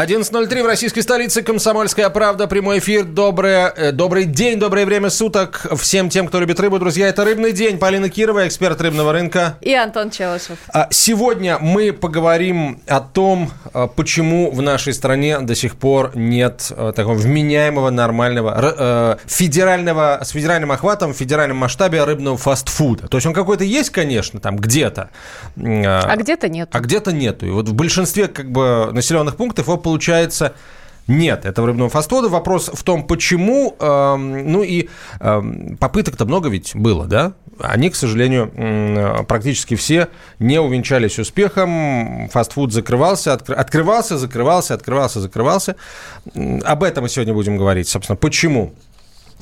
11.03 в российской столице. Комсомольская правда. Прямой эфир. Доброе, э, добрый день, доброе время суток всем тем, кто любит рыбу. Друзья, это «Рыбный день». Полина Кирова, эксперт рыбного рынка. И Антон Челышев. А, сегодня мы поговорим о том, а, почему в нашей стране до сих пор нет а, такого вменяемого, нормального, федерального, с федеральным охватом, в федеральном масштабе рыбного фастфуда. То есть он какой-то есть, конечно, там где-то. А где-то нет. А где-то нету. И вот в большинстве как бы населенных пунктов его получается нет этого рыбного фастфуда. Вопрос в том, почему. Э, ну и э, попыток-то много ведь было, да? Они, к сожалению, э, практически все не увенчались успехом. Фастфуд закрывался, откр- открывался, закрывался, открывался, закрывался. Об этом мы сегодня будем говорить. Собственно, почему?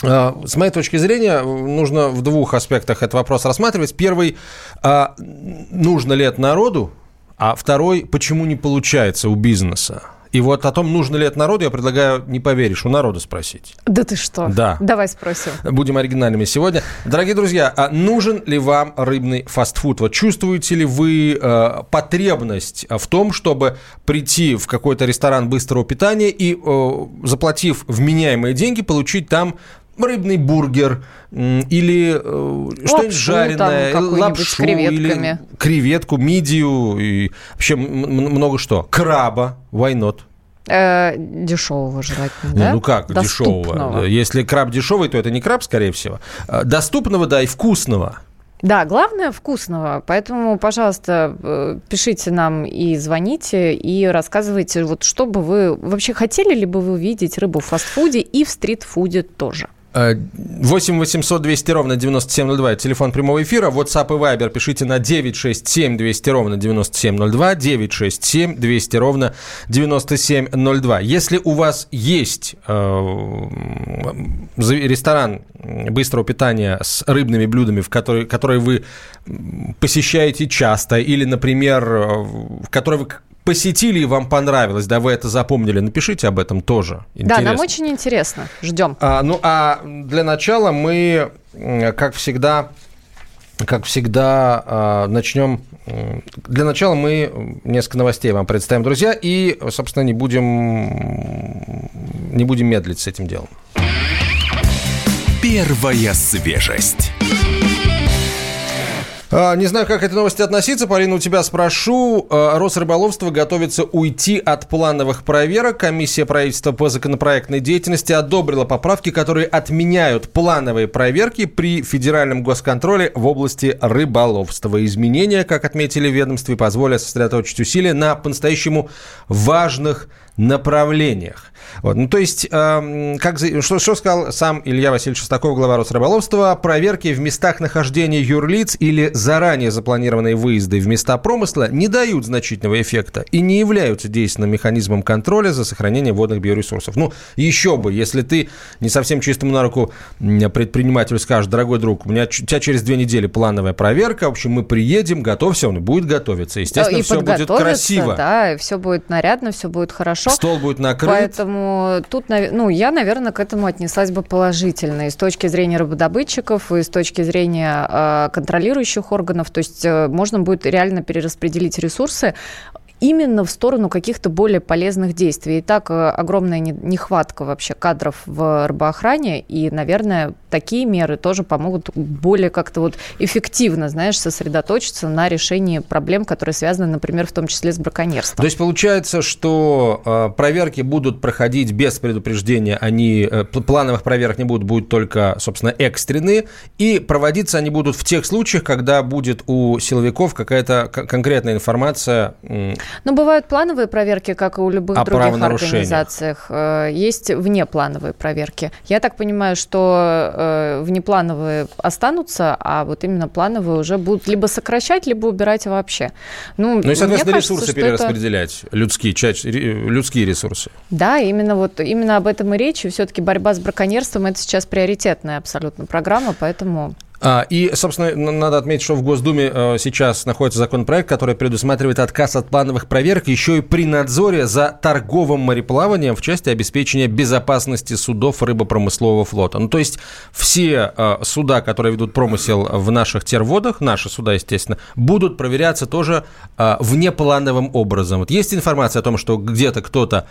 Э, с моей точки зрения, нужно в двух аспектах этот вопрос рассматривать. Первый, а, нужно ли это народу, а второй, почему не получается у бизнеса. И вот о том, нужно ли это народу, я предлагаю, не поверишь, у народа спросить. Да ты что? Да. Давай спросим. Будем оригинальными сегодня. Дорогие друзья, а нужен ли вам рыбный фастфуд? Вот чувствуете ли вы э, потребность в том, чтобы прийти в какой-то ресторан быстрого питания и, э, заплатив вменяемые деньги, получить там рыбный бургер или э, что-нибудь жареное, там, лапшу или креветку, мидию и вообще много что. Краба, why not? Э, дешевого желательно, да? Ну как Доступного. дешевого? Если краб дешевый, то это не краб, скорее всего. Э, доступного, да, и вкусного. Да, главное вкусного. Поэтому, пожалуйста, пишите нам и звоните, и рассказывайте, вот что бы вы вообще хотели ли бы вы увидеть рыбу в фастфуде и в стритфуде тоже. 8 800 200 ровно 9702. Телефон прямого эфира. WhatsApp и Viber пишите на 967 200 ровно 9702. 967 200 ровно 9702. Если у вас есть э, ресторан быстрого питания с рыбными блюдами, в который, который вы посещаете часто, или, например, э, в который вы посетили и вам понравилось, да, вы это запомнили, напишите об этом тоже. Интересно. Да, нам очень интересно. Ждем. А, ну, а для начала мы, как всегда, как всегда, а, начнем. Для начала мы несколько новостей вам представим, друзья, и, собственно, не будем, не будем медлить с этим делом. Первая свежесть. А, не знаю, как к этой новости относиться. Полина, у тебя спрошу. А, Росрыболовство готовится уйти от плановых проверок. Комиссия правительства по законопроектной деятельности одобрила поправки, которые отменяют плановые проверки при федеральном госконтроле в области рыболовства. Изменения, как отметили в ведомстве, позволят сосредоточить усилия на по-настоящему важных направлениях. Вот. Ну, то есть, э, как, что, что сказал сам Илья Васильевич Шестаков, глава Росрыболовства, проверки в местах нахождения юрлиц или заранее запланированные выезды в места промысла не дают значительного эффекта и не являются действенным механизмом контроля за сохранение водных биоресурсов. Ну, еще бы, если ты не совсем чистому на руку предпринимателю скажешь, дорогой друг, у, меня, у тебя через две недели плановая проверка, в общем, мы приедем, готовься, он будет готовиться. Естественно, и все будет красиво. Да, все будет нарядно, все будет хорошо. Стол будет накрыт. Поэтому тут, ну, я, наверное, к этому отнеслась бы положительно. И с точки зрения рыбодобытчиков, и с точки зрения э, контролирующих органов. То есть э, можно будет реально перераспределить ресурсы именно в сторону каких-то более полезных действий. И так э, огромная нехватка вообще кадров в рыбоохране, и, наверное, такие меры тоже помогут более как-то вот эффективно, знаешь, сосредоточиться на решении проблем, которые связаны, например, в том числе с браконьерством. То есть получается, что э, проверки будут проходить без предупреждения, они э, плановых проверок не будут, будут только, собственно, экстренные, и проводиться они будут в тех случаях, когда будет у силовиков какая-то конкретная информация ну, бывают плановые проверки, как и у любых а других организациях. Э, есть внеплановые проверки. Я так понимаю, что э, внеплановые останутся, а вот именно плановые уже будут либо сокращать, либо убирать вообще. Ну, ну и, соответственно, кажется, ресурсы перераспределять, это... людские, часть, людские ресурсы. Да, именно вот именно об этом и речь. И все-таки борьба с браконьерством – это сейчас приоритетная абсолютно программа, поэтому и, собственно, надо отметить, что в Госдуме э, сейчас находится законопроект, который предусматривает отказ от плановых проверок еще и при надзоре за торговым мореплаванием в части обеспечения безопасности судов рыбопромыслового флота. Ну, то есть все э, суда, которые ведут промысел в наших терводах, наши суда, естественно, будут проверяться тоже э, внеплановым образом. Вот есть информация о том, что где-то кто-то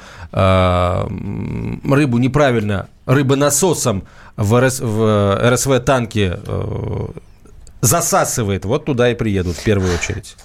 рыбу неправильно рыбонасосом в, РС, в РСВ-танке э, засасывает, вот туда и приедут в первую очередь.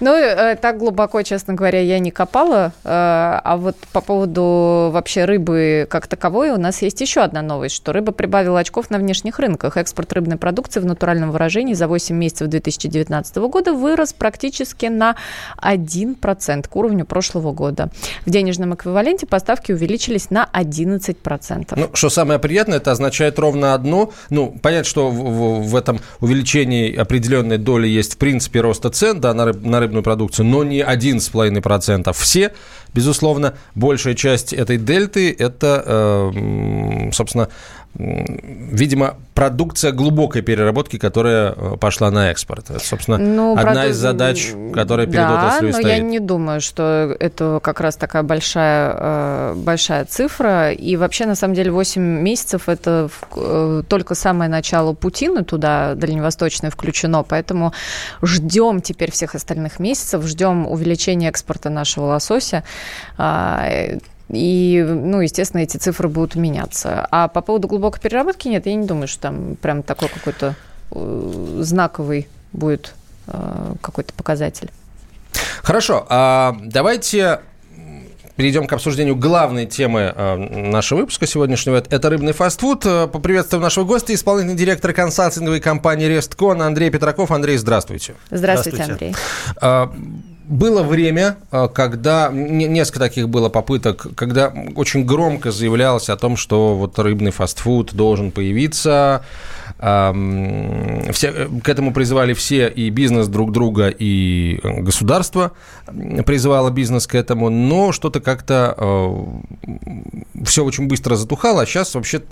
Ну, э, так глубоко, честно говоря, я не копала. Э, а вот по поводу вообще рыбы как таковой у нас есть еще одна новость, что рыба прибавила очков на внешних рынках. Экспорт рыбной продукции в натуральном выражении за 8 месяцев 2019 года вырос практически на 1% к уровню прошлого года. В денежном эквиваленте поставки увеличились на 11%. Ну, что самое приятное, это означает ровно одно. Ну, понятно, что в, в, в этом увеличении снижении определенной доли есть в принципе роста цен да, на, рыб, на рыбную продукцию, но не 1,5%. Все, безусловно, большая часть этой дельты – это, э, собственно, видимо, продукция глубокой переработки, которая э, пошла на экспорт. Это, собственно, ну, одна проду... из задач, которая перед да, отраслью но стоит. я не думаю, что это как раз такая большая, э, большая цифра. И вообще, на самом деле, 8 месяцев – это э, только самое начало Путина туда, дальневосточное, включено. Поэтому ждем теперь всех остальных месяцев, ждем увеличения экспорта нашего лосося. И, ну, естественно, эти цифры будут меняться. А по поводу глубокой переработки, нет, я не думаю, что там прям такой какой-то э, знаковый будет э, какой-то показатель. Хорошо, а давайте перейдем к обсуждению главной темы э, нашего выпуска сегодняшнего. Это рыбный фастфуд. Поприветствуем нашего гостя, исполнительный директор консалтинговой компании «Ресткон» Андрей Петраков. Андрей, здравствуйте. Здравствуйте, здравствуйте. Андрей. А, было время, э, когда несколько таких было попыток, когда очень громко заявлялось о том, что вот рыбный фастфуд должен появиться. Все, э, к этому призывали все, и бизнес друг друга, и государство призывало бизнес к этому, но что-то как-то э, все очень быстро затухало, а сейчас вообще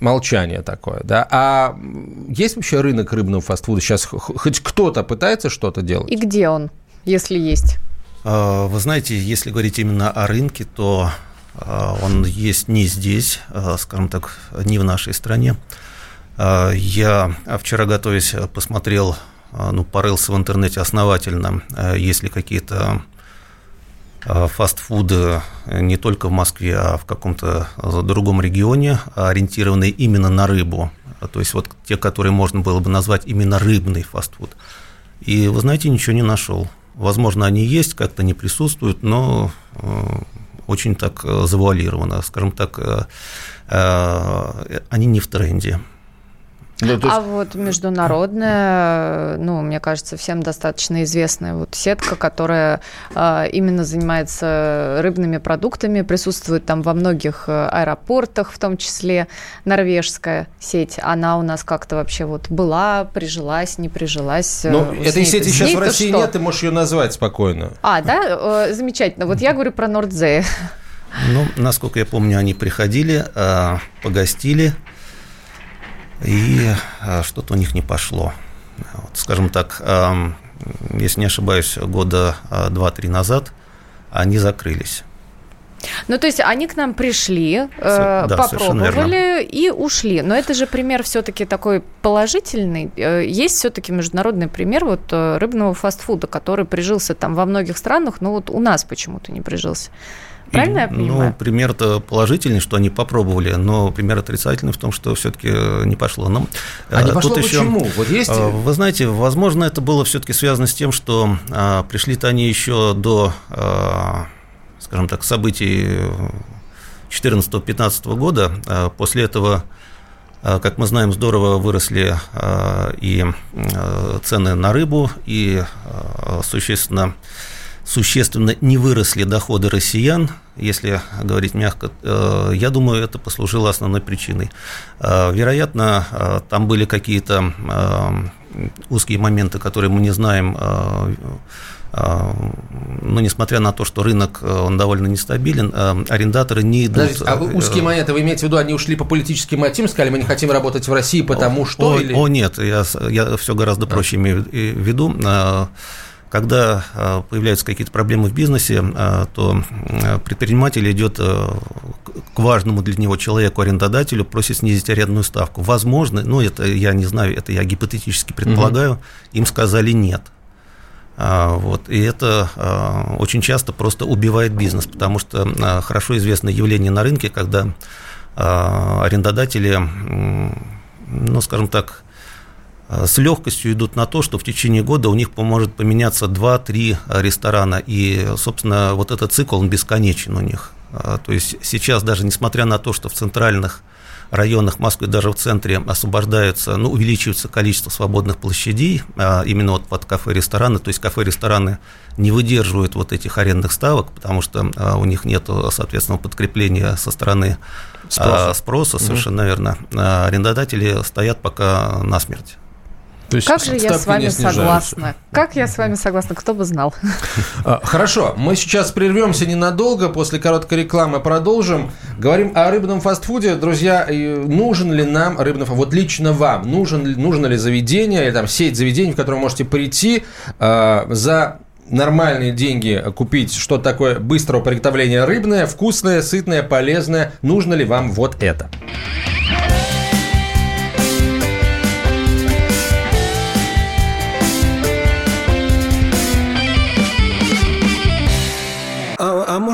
молчание такое. Да? А есть вообще рынок рыбного фастфуда? Сейчас хоть кто-то пытается что-то делать? И где он? Если есть? А, вы знаете, если говорить именно о рынке, то а, он есть не здесь, а, скажем так, не в нашей стране. Я вчера, готовясь, посмотрел, ну, порылся в интернете основательно, есть ли какие-то фастфуды не только в Москве, а в каком-то другом регионе, ориентированные именно на рыбу. То есть вот те, которые можно было бы назвать именно рыбный фастфуд. И, вы знаете, ничего не нашел. Возможно, они есть, как-то не присутствуют, но э, очень так э, завуалировано, скажем так, э, они не в тренде. Ну, есть... А вот международная, ну, мне кажется, всем достаточно известная вот сетка, которая э, именно занимается рыбными продуктами, присутствует там во многих э, аэропортах, в том числе норвежская сеть. Она у нас как-то вообще вот была, прижилась, не прижилась. Э, ну, этой сети сейчас в России что? нет, ты можешь ее назвать спокойно. А, да? Э, замечательно. Вот я говорю про Нордзее. Ну, насколько я помню, они приходили, погостили, и а, что-то у них не пошло. Вот, скажем так, если не ошибаюсь, года а, два-три назад они закрылись. Ну, то есть они к нам пришли, э, да, попробовали и ушли. Но это же пример все-таки такой положительный. Э, есть все-таки международный пример вот э, рыбного фастфуда, который прижился там во многих странах, но вот у нас почему-то не прижился. Правильно и, я понимаю? Ну, пример-то положительный, что они попробовали, но пример отрицательный в том, что все-таки не пошло. Но, а не пошло тут почему? Еще, вот есть... Вы знаете, возможно, это было все-таки связано с тем, что а, пришли-то они еще до, а, скажем так, событий 2014-2015 года. А, после этого как мы знаем, здорово выросли и цены на рыбу, и существенно существенно не выросли доходы россиян, если говорить мягко, э, я думаю, это послужило основной причиной. Э, вероятно, э, там были какие-то узкие моменты, которые мы не знаем но несмотря на то, что рынок он довольно нестабилен, арендаторы не идут... Подождите, а узкие монеты, вы имеете в виду, они ушли по политическим мотивам, сказали, мы не хотим работать в России, потому что... О, или... о нет, я, я все гораздо проще а. имею в виду. Когда появляются какие-то проблемы в бизнесе, то предприниматель идет к важному для него человеку, арендодателю, просит снизить арендную ставку. Возможно, ну это я не знаю, это я гипотетически предполагаю, угу. им сказали нет – а, вот, и это а, очень часто просто убивает бизнес, потому что а, хорошо известное явление на рынке, когда арендодатели, ну, скажем так, с легкостью идут на то, что в течение года у них может поменяться 2-3 ресторана, и, собственно, вот этот цикл, он бесконечен у них. То есть сейчас даже несмотря на то, что в центральных районах Москвы, даже в центре, освобождаются, ну, увеличивается количество свободных площадей, а, именно вот под кафе, рестораны, то есть кафе, рестораны не выдерживают вот этих арендных ставок, потому что у них нет, соответственно, подкрепления со стороны спроса, спроса совершенно угу. верно. Арендодатели стоят пока насмерть. То есть как же я с вами согласна? Как я с вами согласна? Кто бы знал? А, хорошо, мы сейчас прервемся ненадолго, после короткой рекламы продолжим. Говорим о рыбном фастфуде. Друзья, нужен ли нам рыбный фастфуд? Вот лично вам, нужен, нужно ли заведение, или там сеть заведений, в которое вы можете прийти э, за нормальные деньги купить что-то такое быстрого приготовления рыбное, вкусное, сытное, полезное. Нужно ли вам вот это?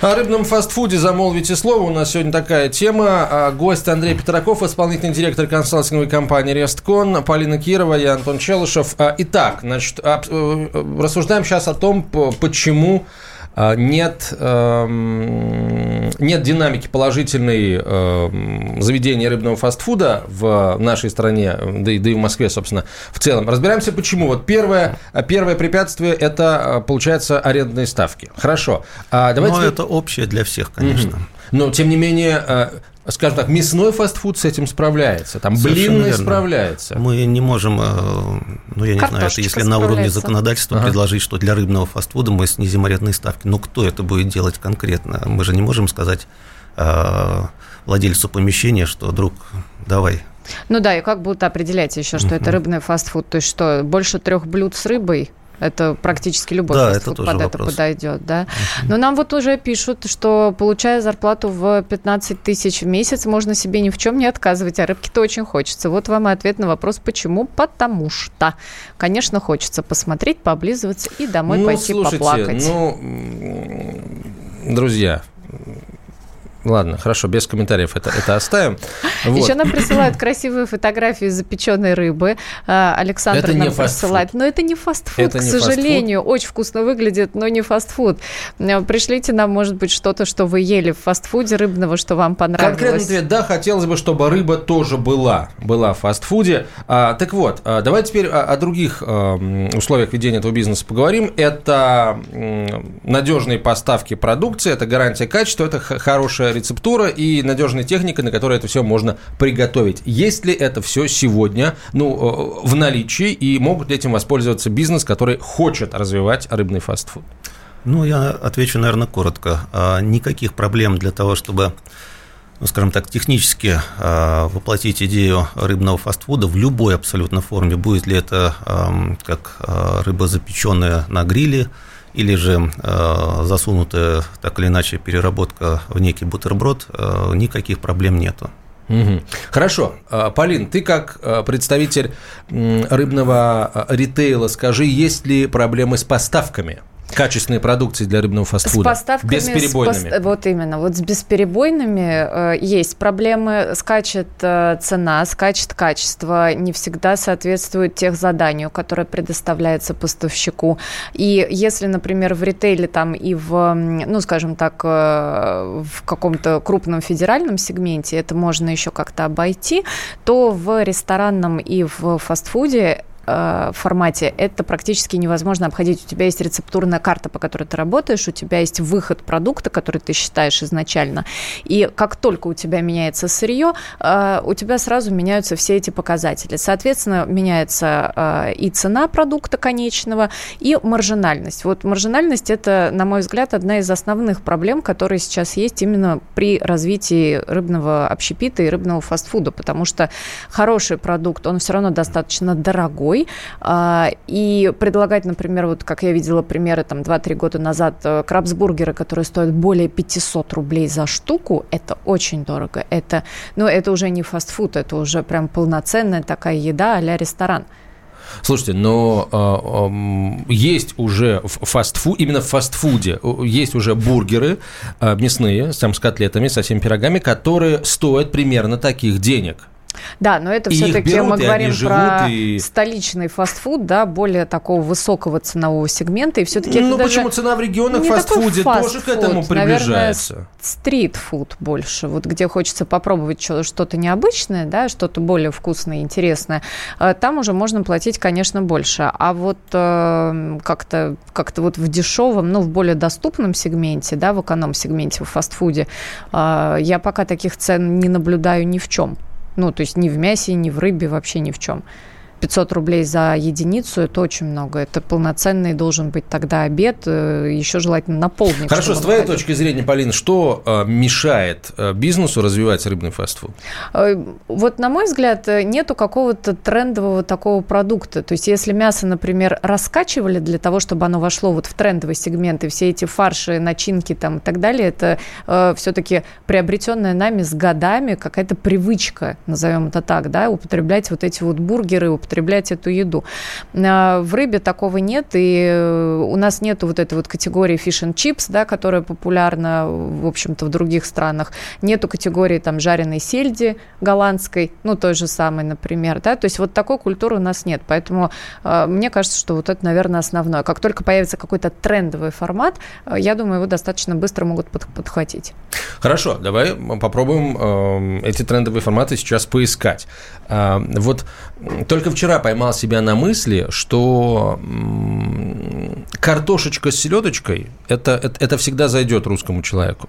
О рыбном фастфуде замолвите слово. У нас сегодня такая тема. А, гость Андрей Петраков, исполнительный директор консалтинговой компании «Ресткон», Полина Кирова и Антон Челышев. А, итак, значит, э, рассуждаем сейчас о том, почему нет, эм, нет динамики положительной эм, заведения рыбного фастфуда в нашей стране, да и, да и в Москве, собственно, в целом. Разбираемся, почему. Вот первое, первое препятствие – это, э, получается, арендные ставки. Хорошо. А давайте... Но это общее для всех, конечно. Угу. Но, тем не менее, э, скажем так, мясной фастфуд с этим справляется, там блинный справляется. Мы не можем, э, ну я не знаю, это если на уровне законодательства ага. предложить, что для рыбного фастфуда мы снизим арендные ставки, но кто это будет делать конкретно? Мы же не можем сказать э, владельцу помещения, что, друг, давай, ну да, и как будут определять еще, что uh-huh. это рыбный фастфуд? То есть что, больше трех блюд с рыбой? Это практически любой да, это тоже под вопрос. это подойдет, да. Но нам вот уже пишут, что получая зарплату в 15 тысяч в месяц, можно себе ни в чем не отказывать, а рыбки-то очень хочется. Вот вам и ответ на вопрос, почему? Потому что, конечно, хочется посмотреть, пооблизываться и домой ну, пойти слушайте, поплакать. Ну, друзья, Ладно, хорошо, без комментариев это, это оставим. Вот. Еще нам присылают красивые фотографии запеченной рыбы. А, Александр это нам присылает. Но это не фастфуд, это к не сожалению. Фастфуд. Очень вкусно выглядит, но не фастфуд. А, пришлите нам, может быть, что-то, что вы ели в фастфуде рыбного, что вам понравилось. Конкретно ответ, да, хотелось бы, чтобы рыба тоже была, была в фастфуде. А, так вот, а, давай теперь о, о других а, условиях ведения этого бизнеса поговорим. Это надежные поставки продукции, это гарантия качества, это хорошая рецептура и надежная техника, на которой это все можно приготовить. Есть ли это все сегодня ну, э, в наличии и могут ли этим воспользоваться бизнес, который хочет развивать рыбный фастфуд? Ну, я отвечу, наверное, коротко. А, никаких проблем для того, чтобы ну, скажем так, технически э, воплотить идею рыбного фастфуда в любой абсолютно форме, будет ли это как э, рыба запеченная на гриле, или же э, засунутая так или иначе переработка в некий бутерброд, э, никаких проблем нету. Угу. Хорошо. А, Полин, ты как а, представитель рыбного а, ритейла, скажи, есть ли проблемы с поставками? Качественной продукции для рыбного фастфуда. С поставками. Бесперебойными. С пост... Вот именно. Вот с бесперебойными э, есть проблемы. Скачет э, цена, скачет качество. Не всегда соответствует тех заданию, которое предоставляется поставщику. И если, например, в ритейле там и в, ну, скажем так, э, в каком-то крупном федеральном сегменте это можно еще как-то обойти, то в ресторанном и в фастфуде э, формате это практически невозможно обходить. У тебя есть рецептурная карта, по которой ты работаешь, у тебя есть выход продукта, который ты считаешь изначально. И как только у тебя меняется сырье, э, у тебя сразу меняются все эти показатели. Соответственно, меняется э, и цена продукта конечного, и маржинальность. Вот маржинальность это, на мой взгляд, одна из основных проблем, которые сейчас есть именно при развитии рыбного общепита и рыбного фастфуда, потому что хороший продукт, он все равно достаточно дорогой, дорогой. А, и предлагать, например, вот как я видела примеры там 2-3 года назад, э, крабсбургеры, которые стоят более 500 рублей за штуку, это очень дорого. Это, ну, это уже не фастфуд, это уже прям полноценная такая еда а ресторан. Слушайте, но э, э, есть уже в фастфуд, именно в фастфуде есть уже бургеры э, мясные, там с котлетами, со всеми пирогами, которые стоят примерно таких денег. Да, но это все-таки мы говорим про и... столичный фастфуд, да, более такого высокого ценового сегмента, и все-таки Ну почему цена в регионах фастфуде тоже к этому приближается? Наверное, стритфуд больше, вот где хочется попробовать что-то необычное, да, что-то более вкусное, интересное, э, там уже можно платить, конечно, больше. А вот э, как-то как вот в дешевом, ну, в более доступном сегменте, да, в эконом-сегменте, в фастфуде, э, я пока таких цен не наблюдаю ни в чем. Ну, то есть ни в мясе, ни в рыбе, вообще ни в чем. 500 рублей за единицу – это очень много. Это полноценный должен быть тогда обед, э, еще желательно на полдник. Хорошо, с твоей ходить. точки зрения, Полин, что э, мешает э, бизнесу развивать рыбный фастфуд? Вот, на мой взгляд, нету какого-то трендового такого продукта. То есть, если мясо, например, раскачивали для того, чтобы оно вошло вот в трендовый сегмент, и все эти фарши, начинки там и так далее, это э, все-таки приобретенная нами с годами какая-то привычка, назовем это так, да, употреблять вот эти вот бургеры, употреблять эту еду. А, в рыбе такого нет, и э, у нас нету вот этой вот категории fish and chips, да, которая популярна, в общем-то, в других странах. Нету категории там жареной сельди голландской, ну, той же самой, например, да, то есть вот такой культуры у нас нет, поэтому э, мне кажется, что вот это, наверное, основное. Как только появится какой-то трендовый формат, э, я думаю, его достаточно быстро могут под, подхватить. Хорошо, давай попробуем э, эти трендовые форматы сейчас поискать. Э, вот только вчера поймал себя на мысли, что картошечка с селедочкой это, это, это всегда зайдет русскому человеку.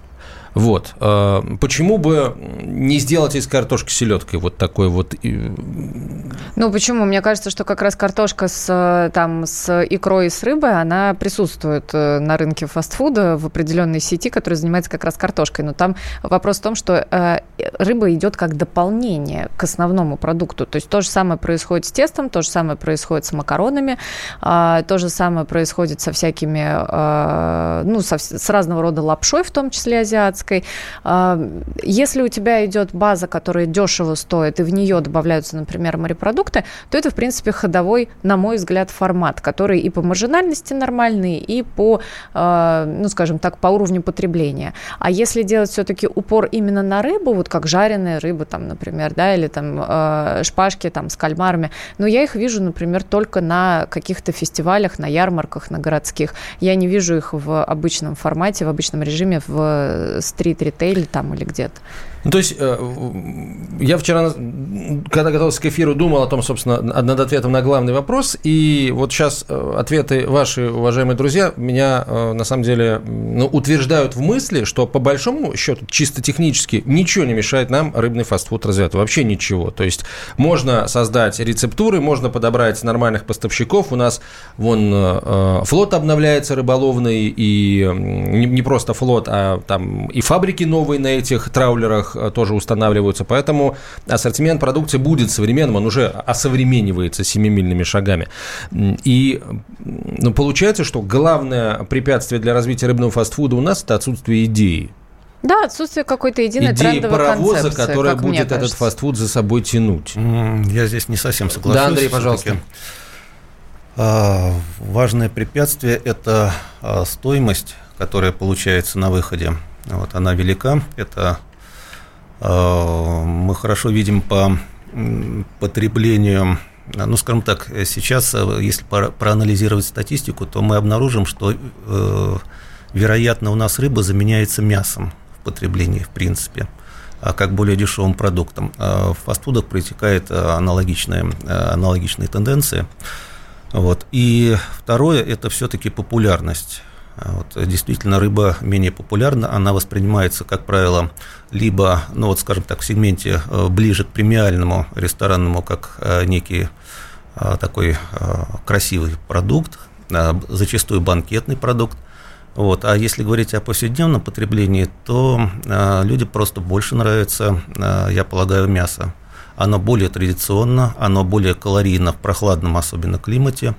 Вот. Э, почему бы не сделать из картошки селедкой вот такой вот? Ну, почему? Мне кажется, что как раз картошка с, там, с икрой и с рыбой, она присутствует э, на рынке фастфуда в определенной сети, которая занимается как раз картошкой. Но там вопрос в том, что э, рыба идет как дополнение к основному продукту. То есть то же самое происходит с тестом, то же самое происходит с макаронами, а, то же самое происходит со всякими, ну, со, с разного рода лапшой, в том числе азиатской азиатской. А, если у тебя идет база, которая дешево стоит, и в нее добавляются, например, морепродукты, то это, в принципе, ходовой, на мой взгляд, формат, который и по маржинальности нормальный, и по, а, ну, скажем так, по уровню потребления. А если делать все-таки упор именно на рыбу, вот как жареная рыба, там, например, да, или там а, шпажки там с кальмарами, но я их вижу, например, только на каких-то фестивалях, на ярмарках, на городских. Я не вижу их в обычном формате, в обычном режиме в стрит-ритейле там или где-то. Ну, то есть э, я вчера, когда готовился к эфиру, думал о том, собственно, над ответом на главный вопрос, и вот сейчас э, ответы ваши, уважаемые друзья, меня э, на самом деле ну, утверждают в мысли, что по большому счету, чисто технически, ничего не мешает нам рыбный фастфуд развивать, вообще ничего. То есть можно создать рецептуры, можно подобрать нормальных поставщиков, у нас вон флот обновляется рыболовный, и не просто флот, а там и фабрики новые на этих траулерах, Э, тоже устанавливаются. Поэтому ассортимент продукции будет современным, он уже осовременивается семимильными шагами. И ну, получается, что главное препятствие для развития рыбного фастфуда у нас – это отсутствие идеи. Да, отсутствие какой-то единой идеи трендовой паровоза, концепции, которая как мне будет этот кажется. фастфуд за собой тянуть. Я здесь не совсем соглашусь. Да, Андрей, пожалуйста. а, Важное препятствие – это а, стоимость, которая получается на выходе. Вот, она велика. Это мы хорошо видим по потреблению ну, скажем так, э, сейчас, э, если проанализировать статистику, то мы обнаружим, что, э, вероятно, у нас рыба заменяется мясом в потреблении, в принципе, а как более дешевым продуктом. В фастфудах протекает э, аналогичная, э, аналогичные тенденции. Вот. И второе – это все-таки популярность. А Вот, действительно, рыба менее популярна, она воспринимается, как правило, либо, ну вот, скажем так, в сегменте э, ближе к премиальному ресторанному, как э, некий э, такой э, красивый продукт, э, зачастую банкетный продукт. Вот. А если говорить о повседневном потреблении, то э, людям просто больше нравится, э, я полагаю, мясо. Оно более традиционно, оно более калорийно в прохладном особенно климате.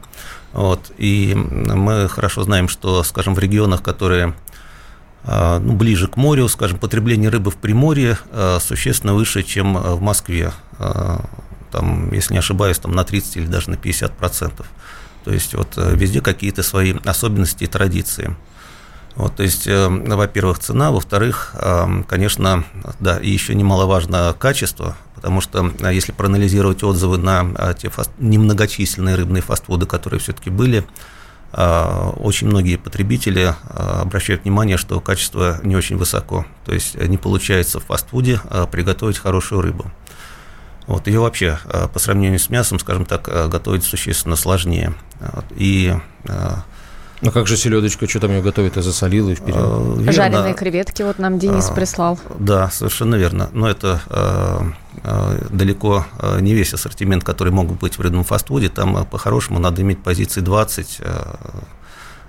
Вот. И мы хорошо знаем, что, скажем, в регионах, которые а, ну, ближе к морю, скажем, потребление рыбы в Приморье а, существенно выше, чем а, в Москве. Там, если не ошибаюсь, там на 30 или даже на 50 процентов. То есть вот э, везде какие-то свои особенности и традиции. Вот, то есть, э, во-первых, цена, во-вторых, э, конечно, да, и еще немаловажно качество, потому что э, если проанализировать отзывы на э, те фаст... немногочисленные рыбные фастфуды, которые все-таки были, э, очень многие потребители обращают внимание, что качество не очень высоко. То есть не получается в фастфуде приготовить хорошую рыбу. Вот, ее вообще по сравнению с мясом, скажем так, готовить существенно сложнее. И Ну как же селедочка, что там ее готовят, и засолила, и вперед? э, верно- Жареные креветки вот нам Денис А, прислал. Да, совершенно верно. Но это э, э, далеко э, не весь ассортимент, который могут быть в рыбном фастфуде. Там э, по-хорошему надо иметь позиции 20, э,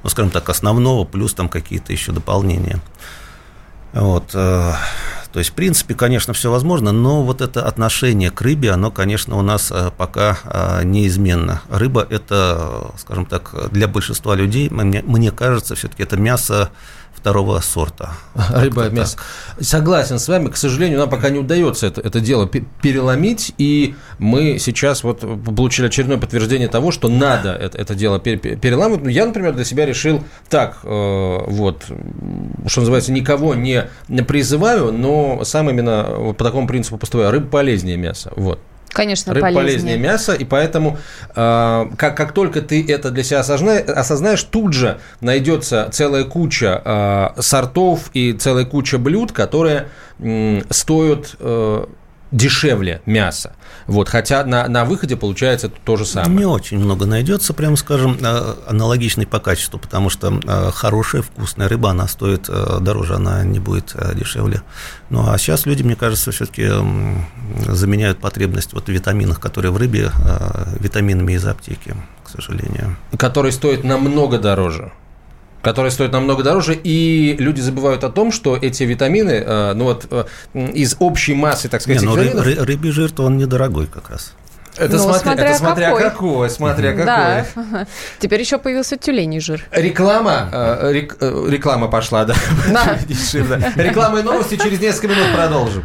ну, скажем так, основного, плюс там какие-то еще дополнения. Вот, э, то есть, в принципе, конечно, все возможно, но вот это отношение к рыбе, оно, конечно, у нас э, пока э, неизменно. Рыба – это, э, скажем так, для большинства людей, мне, мне кажется, все-таки это мясо второго сорта. Рыба, Как-то мясо. Согласен с вами. К сожалению, нам пока не удается это, это дело пе- переломить. И мы сейчас вот получили очередное подтверждение того, что надо это, это дело пе- пе- переламывать. Ну, Я, например, для себя решил так, э, вот, что называется, никого не, призываю, но сам именно по такому принципу поступаю. Рыба полезнее мяса. Вот. Конечно, Рыба полезнее полезнее. мяса, и поэтому э, как, как только ты это для себя осозна- осознаешь, тут же найдется целая куча э, сортов и целая куча блюд, которые м, стоят э, дешевле мяса. Вот, хотя на, на выходе получается то же самое. Не очень много найдется, прямо скажем, э, аналогичной по качеству, потому что э, хорошая вкусная рыба, она стоит э, дороже, она не будет дешевле. Ну а сейчас люди, мне кажется, все-таки заменяют потребность вот в витаминах, которые в рыбе, витаминами из аптеки, к сожалению. который стоит намного дороже. Который стоит намного дороже, и люди забывают о том, что эти витамины, э, ну вот э, из общей массы, так сказать, Не, ну, ры- витаминов, ры- рыбий жир-то он недорогой как раз. Это, Ну, смотря, смотря это смотря какой. какой. смотря какой. Да. Теперь еще появился тюленей жир. Реклама, э, рек- э, реклама пошла, да. Да. Реклама и новости через несколько минут продолжим.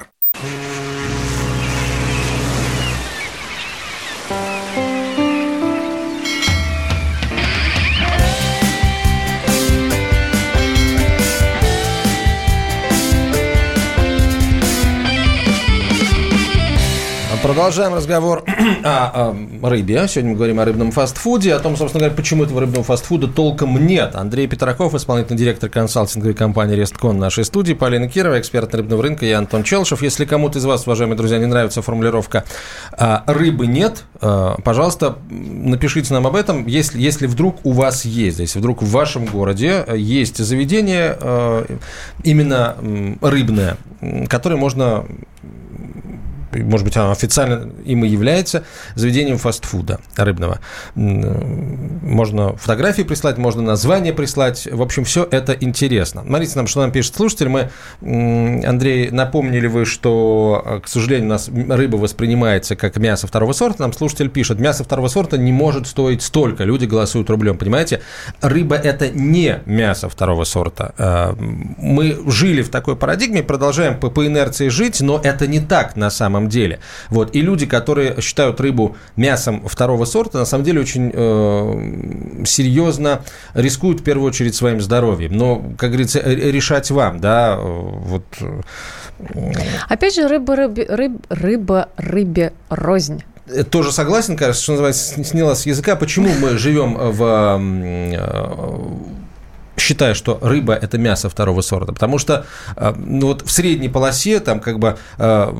Продолжаем разговор о, о рыбе. Сегодня мы говорим о рыбном фастфуде, о том, собственно говоря, почему этого рыбного фастфуда толком нет. Андрей Петраков, исполнительный директор консалтинговой компании «Ресткон» нашей студии, Полина Кирова, эксперт рыбного рынка, я Антон Челшев. Если кому-то из вас, уважаемые друзья, не нравится формулировка а, «рыбы нет», а, пожалуйста, напишите нам об этом, если, если вдруг у вас есть, если вдруг в вашем городе есть заведение а, именно рыбное, которое можно может быть, оно официально им и является заведением фастфуда рыбного. Можно фотографии прислать, можно название прислать. В общем, все это интересно. Смотрите нам, что нам пишет слушатель. Мы, Андрей, напомнили вы, что, к сожалению, у нас рыба воспринимается как мясо второго сорта. Нам слушатель пишет, мясо второго сорта не может стоить столько. Люди голосуют рублем, понимаете? Рыба – это не мясо второго сорта. А, мы жили в такой парадигме, продолжаем по, по инерции жить, но это не так на самом самом деле. Вот. И люди, которые считают рыбу мясом второго сорта, на самом деле очень э, серьезно рискуют в первую очередь своим здоровьем. Но, как говорится, решать вам, да, вот. Опять же, рыба, рыбе, рыб, рыба, рыбе рознь э, тоже согласен, кажется, что называется, сняла с языка. Почему мы живем в э, считаю, что рыба – это мясо второго сорта, потому что э, ну, вот в средней полосе там как бы э,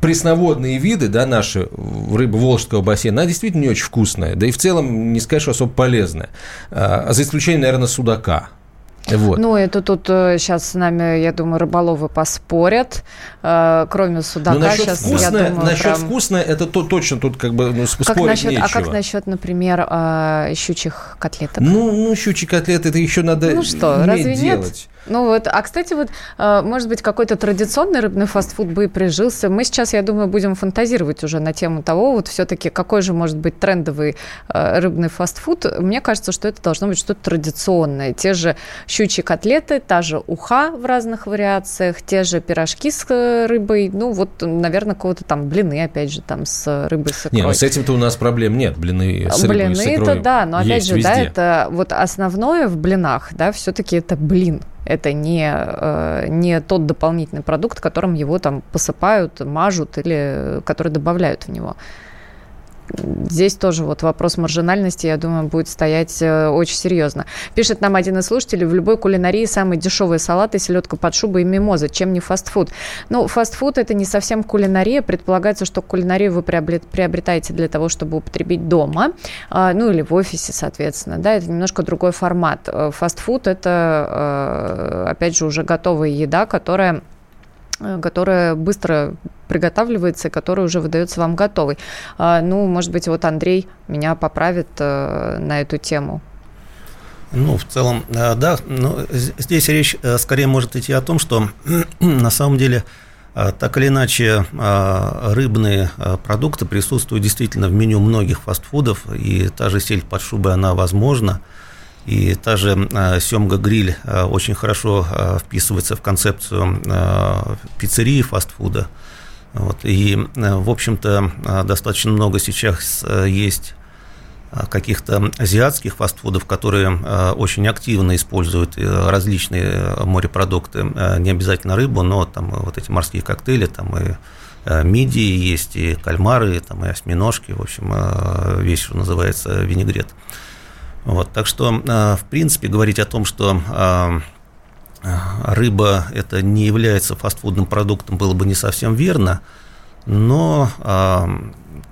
пресноводные виды, да, наши рыбы Волжского бассейна, она действительно не очень вкусная, да и в целом не сказать, что особо полезная, э, за исключением, наверное, судака. Вот. Ну, это тут сейчас э, с нами, я думаю, рыболовы поспорят. Э, кроме судака, ну, сейчас, вкусное, я думаю, насчет прям... вкусное, это то, точно тут как бы ну, спорить как насчет, нечего. А как насчет, например, э, щучьих котлеток? Ну, ну щучьи котлеты, это еще надо ну, что, разве делать. Нет? Ну вот, а кстати, вот, может быть, какой-то традиционный рыбный фастфуд бы и прижился. Мы сейчас, я думаю, будем фантазировать уже на тему того, вот все-таки какой же может быть трендовый рыбный фастфуд. Мне кажется, что это должно быть что-то традиционное. Те же щучьи котлеты, та же уха в разных вариациях, те же пирожки с э, рыбой, ну вот, наверное, кого-то там блины, опять же, там с рыбой с икрой. Не, ну с этим-то у нас проблем нет, блины с рыбой блины с икрой. Блины-то да, но опять же, везде. да, это вот основное в блинах, да, все-таки это блин. Это не, э, не тот дополнительный продукт, которым его там посыпают, мажут или который добавляют в него здесь тоже вот вопрос маржинальности, я думаю, будет стоять э, очень серьезно. Пишет нам один из слушателей, в любой кулинарии самые дешевые салаты, селедка под шубой и мимоза, чем не фастфуд. Ну, фастфуд это не совсем кулинария, предполагается, что кулинарию вы приобретаете для того, чтобы употребить дома, а, ну или в офисе, соответственно, да, это немножко другой формат. Э, фастфуд это, э, опять же, уже готовая еда, которая которая быстро приготавливается которая уже выдается вам готовой. А, ну, может быть, вот Андрей меня поправит э, на эту тему. Ну, в целом, э, да, но здесь речь скорее может идти о том, что на самом деле так или иначе рыбные продукты присутствуют действительно в меню многих фастфудов, и та же сель под шубой, она возможна. И та же а, семга-гриль а, очень хорошо а, вписывается в концепцию пиццерии, фастфуда. Вот. И, в общем-то, достаточно много сейчас есть каких-то азиатских фастфудов, которые очень активно используют э, различные морепродукты, не обязательно рыбу, но там вот эти морские коктейли, там и мидии есть, и кальмары, там и осьминожки, в общем, что называется, винегрет. Вот, так что, а, в принципе, говорить о том, что а, рыба это не является фастфудным продуктом, было бы не совсем верно. Но а,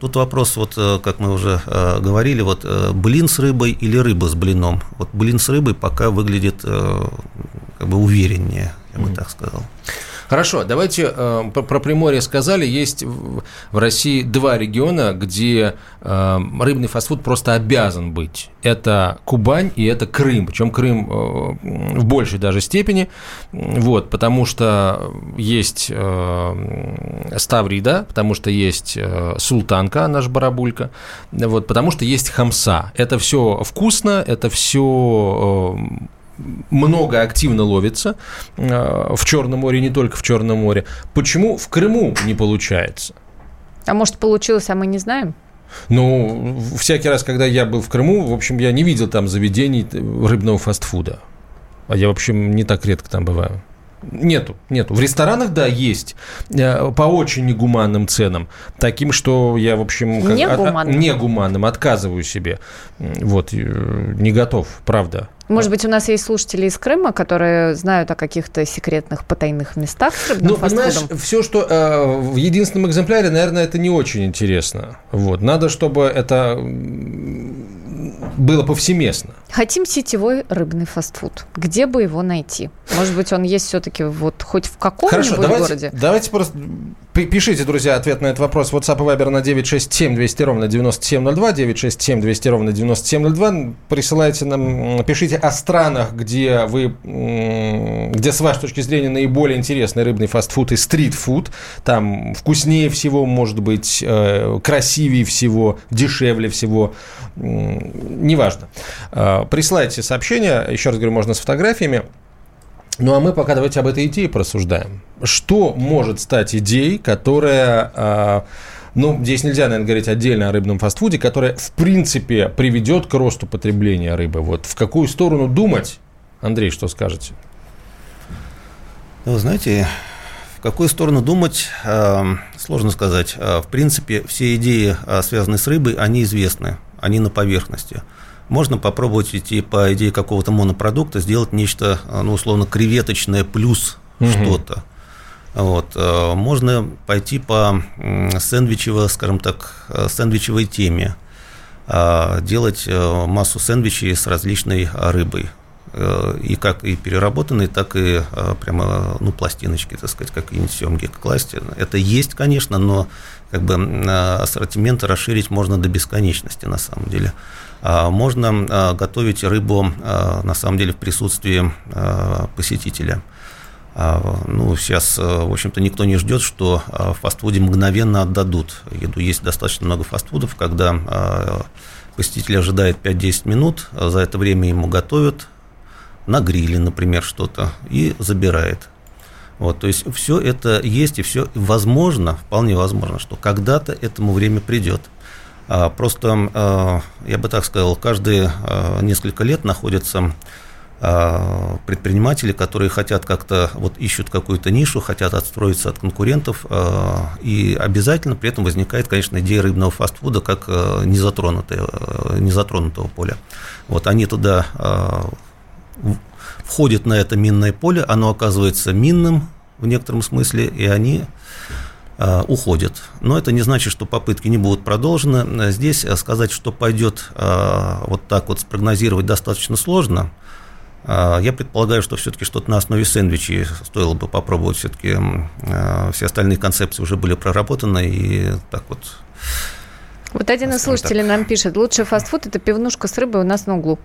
тут вопрос, вот как мы уже говорили, вот блин с рыбой или рыба с блином. Вот блин с рыбой пока выглядит как бы увереннее, я бы так сказал. Хорошо, давайте э, про Приморье сказали. Есть в России два региона, где э, рыбный фастфуд просто обязан быть. Это Кубань и это Крым. Причем Крым э, в большей даже степени. Вот, потому что есть э, Ставрида, потому что есть э, Султанка, наш барабулька, вот, потому что есть Хамса. Это все вкусно, это все э, много активно ловится э, в Черном море, не только в Черном море. Почему в Крыму не получается? А может, получилось, а мы не знаем? Ну, всякий раз, когда я был в Крыму, в общем, я не видел там заведений рыбного фастфуда. А я, в общем, не так редко там бываю. Нету, нету. В ресторанах, да, есть. Э, по очень негуманным ценам. Таким, что я, в общем... как- Негуманным? от- негуманным. Отказываю себе. Вот, э, не готов, правда. Может быть, у нас есть слушатели из Крыма, которые знают о каких-то секретных потайных местах Ну, понимаешь, все, что э, в единственном экземпляре, наверное, это не очень интересно. Вот. Надо, чтобы это было повсеместно. Хотим сетевой рыбный фастфуд. Где бы его найти? Может быть, он есть все-таки вот хоть в каком-нибудь городе? давайте просто пишите, друзья, ответ на этот вопрос. WhatsApp и Viber на 967 200 ровно 9702, 967 200 ровно 9702. Присылайте нам, пишите о странах, где вы, где с вашей точки зрения наиболее интересный рыбный фастфуд и стритфуд. Там вкуснее всего, может быть, э, красивее всего, дешевле всего. Неважно. Э, Присылайте сообщения, еще раз говорю, можно с фотографиями. Ну а мы пока давайте об этой идее порассуждаем. Что может стать идеей, которая, а, ну, здесь нельзя, наверное, говорить отдельно о рыбном фастфуде, которая, в принципе, приведет к росту потребления рыбы. Вот в какую сторону думать? Андрей, что скажете? Ну, знаете, в какую сторону думать, э, сложно сказать. Э, В принципе, все идеи, связанные с рыбой, они известны, они на поверхности. Можно попробовать идти по идее какого-то монопродукта, сделать нечто, э, ну, условно, креветочное плюс что-то. Вот. э, Можно пойти по сэндвичево, скажем так, э, сэндвичевой теме, делать массу сэндвичей с различной рыбой. И как и переработанные, так и прямо, ну, пластиночки, так сказать, какие-нибудь семги класть. Это есть, конечно, но как бы ассортимент расширить можно до бесконечности, на самом деле. А Можно э, готовить рыбу, э, на самом деле, в присутствии посетителя. А, Ну, сейчас, э, в общем-то, никто не ждет, что в фастфуде мгновенно отдадут еду. Есть достаточно много фастфудов, когда посетитель ожидает 5-10 минут, а за это время ему готовят на гриле, например, что-то, и забирает. Вот, то есть все это есть, и все возможно, вполне возможно, что когда-то этому время придет. А, Просто, э, я бы так сказал, каждые э, несколько лет находятся а, предприниматели, которые хотят как-то, вот ищут какую-то нишу, хотят отстроиться от конкурентов, а, и обязательно при этом возникает, конечно, идея рыбного фастфуда как а, незатронутое, а, незатронутого поля. Вот они туда а, входят на это минное поле, оно оказывается минным в некотором смысле, и они а, уходят. Но это не значит, что попытки не будут продолжены. Здесь а, сказать, что пойдет а, вот так вот спрогнозировать достаточно сложно. Я предполагаю, что все-таки что-то на основе сэндвичей стоило бы попробовать. Все-таки все остальные концепции уже были проработаны, и так вот Вот один из слушателей нам пишет, лучший фастфуд – это пивнушка с рыбой у нас на углу.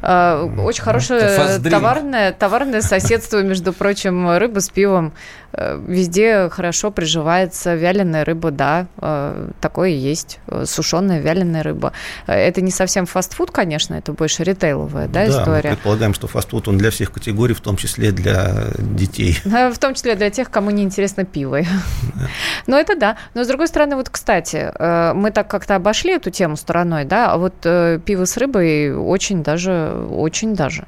А, Очень это хорошее товарное, товарное соседство, между прочим, рыба с пивом. Э, Везде хорошо приживается вяленая рыба, да, э, такое есть. Сушеная вяленая рыба. Э, Это не совсем фастфуд, конечно, это больше ритейловая да, мы история. предполагаем, что фастфуд он для всех категорий, в том числе для детей. В том числе для тех, кому не интересно пиво. Но это да. Но с другой стороны, вот, кстати, э, мы так как-то обошли эту тему стороной, да, а вот э, пиво с рыбой очень даже, очень даже,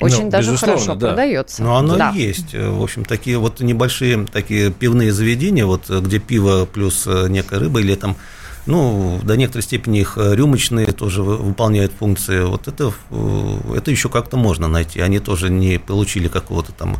очень Ну, даже хорошо да. продается. Но оно Да. есть. В общем, такие вот небольшие такие пивные заведения, вот где пиво плюс э, некая рыба, или там, ну, до некоторой степени их э, рюмочные тоже вы- выполняют функции. Вот это, э, это еще как-то можно найти. Они тоже не получили какого-то там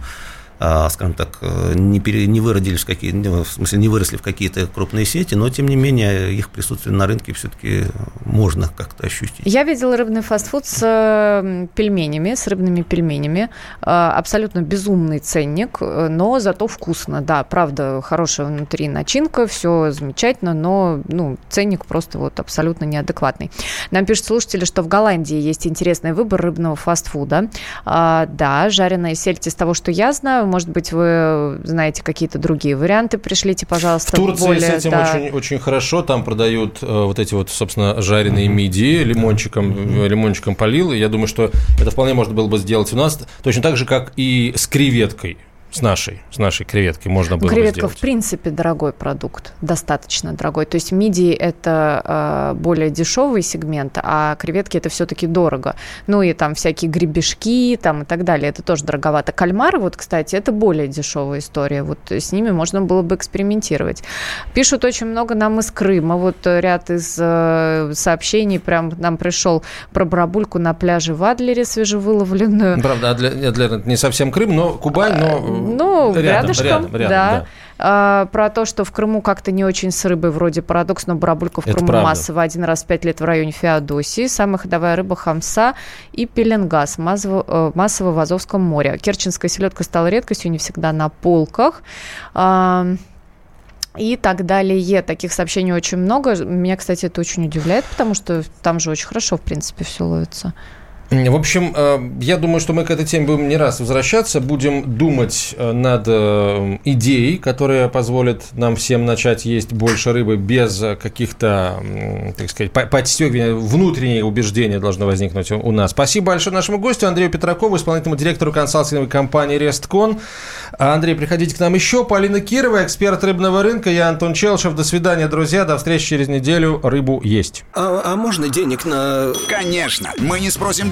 скажем так, э, не, пере- не выродились в какие в смысле, не выросли в какие-то крупные сети, но, тем не менее, их присутствие на рынке все-таки можно как-то ощутить. Я видела рыбный фастфуд с пельменями, с рыбными пельменями. Э, Абсолютно безумный ценник, э, но зато вкусно. Да, правда, хорошая внутри начинка, все замечательно, но ну, ценник просто вот абсолютно неадекватный. Нам пишут слушатели, что в Голландии есть интересный выбор рыбного фастфуда. А, Да, жареная сельдь из того, что я знаю. Может быть, вы знаете какие-то другие варианты. Пришлите, пожалуйста. В Турции более, с этим да. очень, очень хорошо. Там продают э, вот эти вот, собственно, жареные мидии, лимончиком, э, лимончиком полил. И я думаю, что это вполне можно было бы сделать у нас. Точно так же, как и с креветкой. С нашей, с нашей креветкой можно было Креветка, бы сделать? в принципе, дорогой продукт, достаточно дорогой. То есть мидии – это э, более дешевый сегмент, а креветки – это все-таки дорого. Ну и там всякие гребешки там и так далее, это тоже дороговато. Кальмары, вот, кстати, это более дешевая история. Вот с ними можно было бы экспериментировать. Пишут очень много нам из Крыма. Вот ряд из э, сообщений прям нам пришел про барабульку на пляже в Адлере свежевыловленную. Правда, Адлер, Адлер не совсем Крым, но Кубань, но Ну, рядом, рядышком, рядом, рядом, да. да. А, про то, что в Крыму как-то не очень с рыбой, вроде парадокс, но барабулька в Это Крыму правда. массово один раз в пять лет в районе Феодосии. Самая ходовая рыба хамса и пеленгаз массово, э, массово в Азовском море. Керченская селедка стала редкостью, не всегда на полках. А, и так далее. Таких сообщений очень много. Меня, кстати, это очень удивляет, потому что там же очень хорошо, в принципе, все ловится. В общем, э, я думаю, что мы к этой теме будем не раз возвращаться, будем думать э, над э, идеей, которая позволит нам всем начать есть больше рыбы без каких-то, так сказать, по- подстегивания, внутреннее убеждение должно возникнуть у у нас. Спасибо большое нашему гостю Андрею Петракову, исполнительному директору консалтинговой компании «Ресткон». Андрей, приходите к нам еще. Полина Кирова, эксперт рыбного рынка. Я Антон Челшев. До свидания, друзья. До встречи через неделю. Рыбу есть. А, а можно денег на... Конечно, мы не спросим,